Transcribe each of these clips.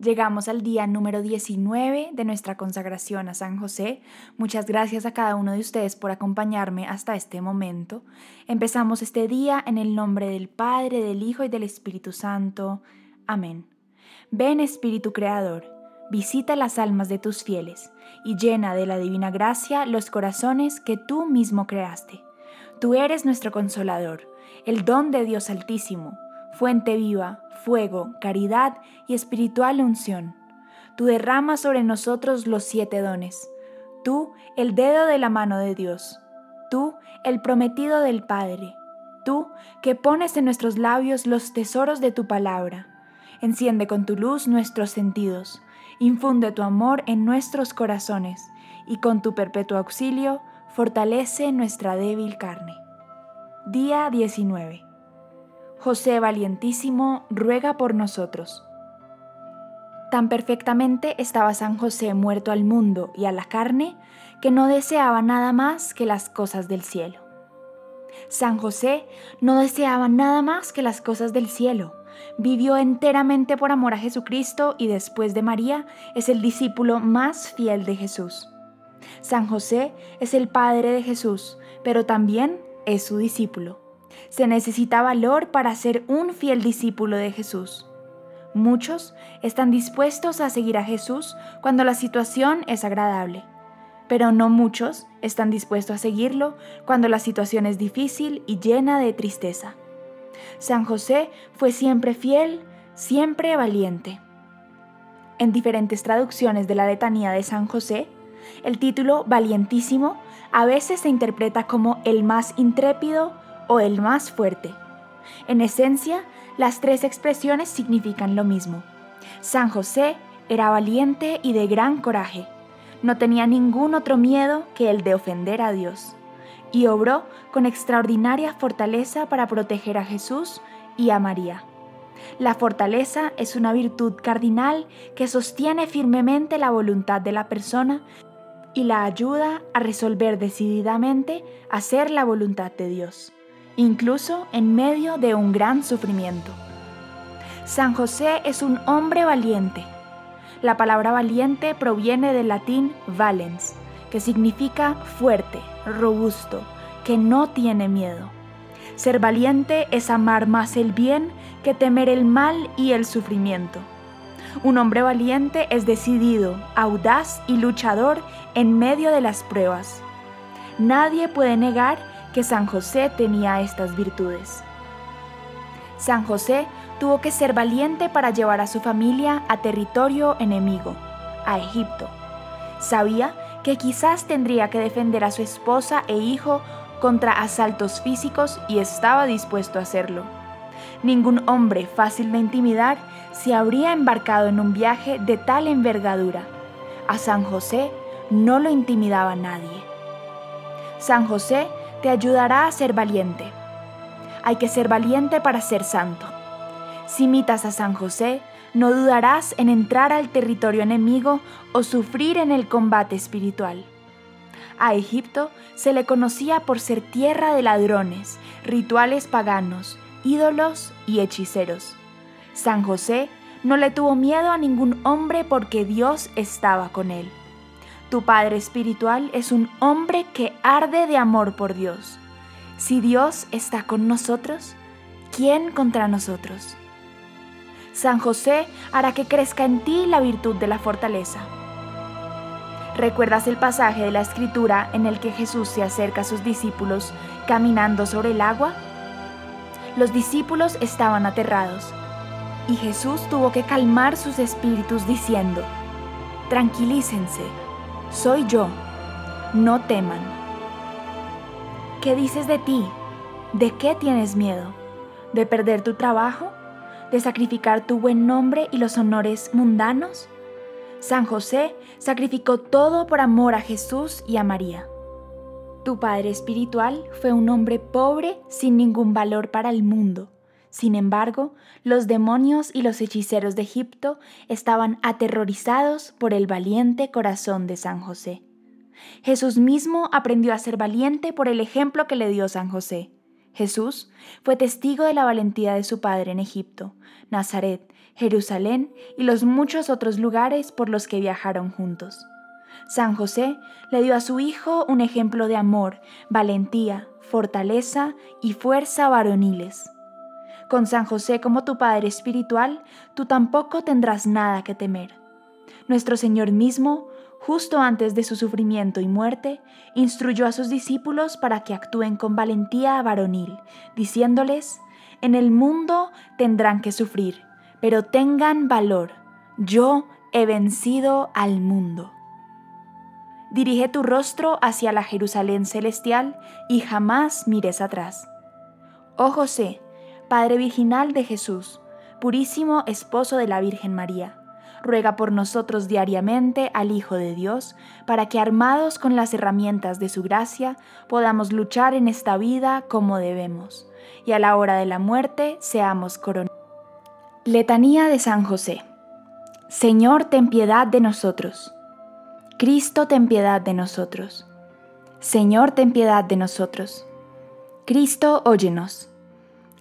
Llegamos al día número 19 de nuestra consagración a San José. Muchas gracias a cada uno de ustedes por acompañarme hasta este momento. Empezamos este día en el nombre del Padre, del Hijo y del Espíritu Santo. Amén. Ven Espíritu Creador, visita las almas de tus fieles y llena de la divina gracia los corazones que tú mismo creaste. Tú eres nuestro consolador, el don de Dios Altísimo fuente viva, fuego, caridad y espiritual unción. Tú derramas sobre nosotros los siete dones. Tú, el dedo de la mano de Dios. Tú, el prometido del Padre. Tú, que pones en nuestros labios los tesoros de tu palabra. Enciende con tu luz nuestros sentidos. Infunde tu amor en nuestros corazones y con tu perpetuo auxilio fortalece nuestra débil carne. Día 19. José valientísimo, ruega por nosotros. Tan perfectamente estaba San José muerto al mundo y a la carne, que no deseaba nada más que las cosas del cielo. San José no deseaba nada más que las cosas del cielo. Vivió enteramente por amor a Jesucristo y después de María es el discípulo más fiel de Jesús. San José es el Padre de Jesús, pero también es su discípulo. Se necesita valor para ser un fiel discípulo de Jesús. Muchos están dispuestos a seguir a Jesús cuando la situación es agradable, pero no muchos están dispuestos a seguirlo cuando la situación es difícil y llena de tristeza. San José fue siempre fiel, siempre valiente. En diferentes traducciones de la letanía de San José, el título valientísimo a veces se interpreta como el más intrépido, o el más fuerte. En esencia, las tres expresiones significan lo mismo. San José era valiente y de gran coraje. No tenía ningún otro miedo que el de ofender a Dios. Y obró con extraordinaria fortaleza para proteger a Jesús y a María. La fortaleza es una virtud cardinal que sostiene firmemente la voluntad de la persona y la ayuda a resolver decididamente hacer la voluntad de Dios incluso en medio de un gran sufrimiento. San José es un hombre valiente. La palabra valiente proviene del latín valens, que significa fuerte, robusto, que no tiene miedo. Ser valiente es amar más el bien que temer el mal y el sufrimiento. Un hombre valiente es decidido, audaz y luchador en medio de las pruebas. Nadie puede negar que San José tenía estas virtudes. San José tuvo que ser valiente para llevar a su familia a territorio enemigo, a Egipto. Sabía que quizás tendría que defender a su esposa e hijo contra asaltos físicos y estaba dispuesto a hacerlo. Ningún hombre fácil de intimidar se habría embarcado en un viaje de tal envergadura. A San José no lo intimidaba nadie. San José te ayudará a ser valiente. Hay que ser valiente para ser santo. Si imitas a San José, no dudarás en entrar al territorio enemigo o sufrir en el combate espiritual. A Egipto se le conocía por ser tierra de ladrones, rituales paganos, ídolos y hechiceros. San José no le tuvo miedo a ningún hombre porque Dios estaba con él. Tu Padre Espiritual es un hombre que arde de amor por Dios. Si Dios está con nosotros, ¿quién contra nosotros? San José hará que crezca en ti la virtud de la fortaleza. ¿Recuerdas el pasaje de la escritura en el que Jesús se acerca a sus discípulos caminando sobre el agua? Los discípulos estaban aterrados y Jesús tuvo que calmar sus espíritus diciendo, tranquilícense soy yo, no teman. ¿Qué dices de ti? ¿De qué tienes miedo? ¿De perder tu trabajo? ¿De sacrificar tu buen nombre y los honores mundanos? San José sacrificó todo por amor a Jesús y a María. Tu Padre Espiritual fue un hombre pobre sin ningún valor para el mundo sin embargo, los demonios y los hechiceros de Egipto estaban aterrorizados por el valiente corazón de San José. Jesús mismo aprendió a ser valiente por el ejemplo que le dio San José. Jesús fue testigo de la valentía de su padre en Egipto, Nazaret, Jerusalén y los muchos otros lugares por los que viajaron juntos. San José le dio a su hijo un ejemplo de amor, valentía, fortaleza y fuerza varoniles. Con San José como tu Padre espiritual, tú tampoco tendrás nada que temer. Nuestro Señor mismo, justo antes de su sufrimiento y muerte, instruyó a sus discípulos para que actúen con valentía varonil, diciéndoles, en el mundo tendrán que sufrir, pero tengan valor, yo he vencido al mundo. Dirige tu rostro hacia la Jerusalén celestial y jamás mires atrás. Oh José, Padre Virginal de Jesús, purísimo esposo de la Virgen María, ruega por nosotros diariamente al Hijo de Dios, para que armados con las herramientas de su gracia podamos luchar en esta vida como debemos, y a la hora de la muerte seamos coronados. Letanía de San José. Señor, ten piedad de nosotros. Cristo, ten piedad de nosotros. Señor, ten piedad de nosotros. Cristo, óyenos.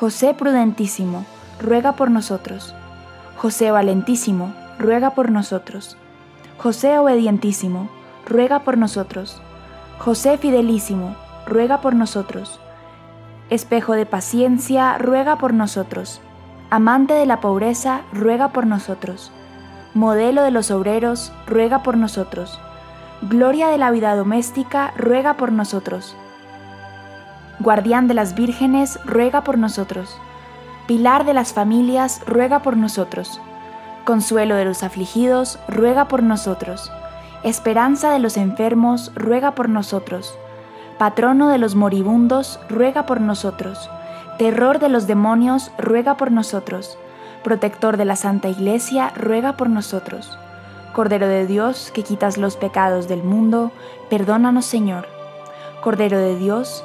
José Prudentísimo, ruega por nosotros. José Valentísimo, ruega por nosotros. José Obedientísimo, ruega por nosotros. José Fidelísimo, ruega por nosotros. Espejo de paciencia, ruega por nosotros. Amante de la pobreza, ruega por nosotros. Modelo de los obreros, ruega por nosotros. Gloria de la vida doméstica, ruega por nosotros. Guardián de las vírgenes, ruega por nosotros. Pilar de las familias, ruega por nosotros. Consuelo de los afligidos, ruega por nosotros. Esperanza de los enfermos, ruega por nosotros. Patrono de los moribundos, ruega por nosotros. Terror de los demonios, ruega por nosotros. Protector de la Santa Iglesia, ruega por nosotros Cordero de Dios, que quitas los pecados del mundo, perdónanos Señor. Cordero de Dios,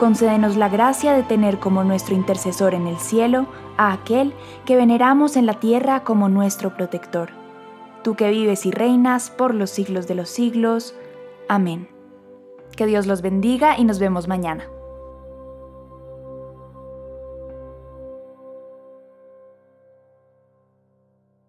concédenos la gracia de tener como nuestro intercesor en el cielo a aquel que veneramos en la tierra como nuestro protector. Tú que vives y reinas por los siglos de los siglos. Amén. Que Dios los bendiga y nos vemos mañana.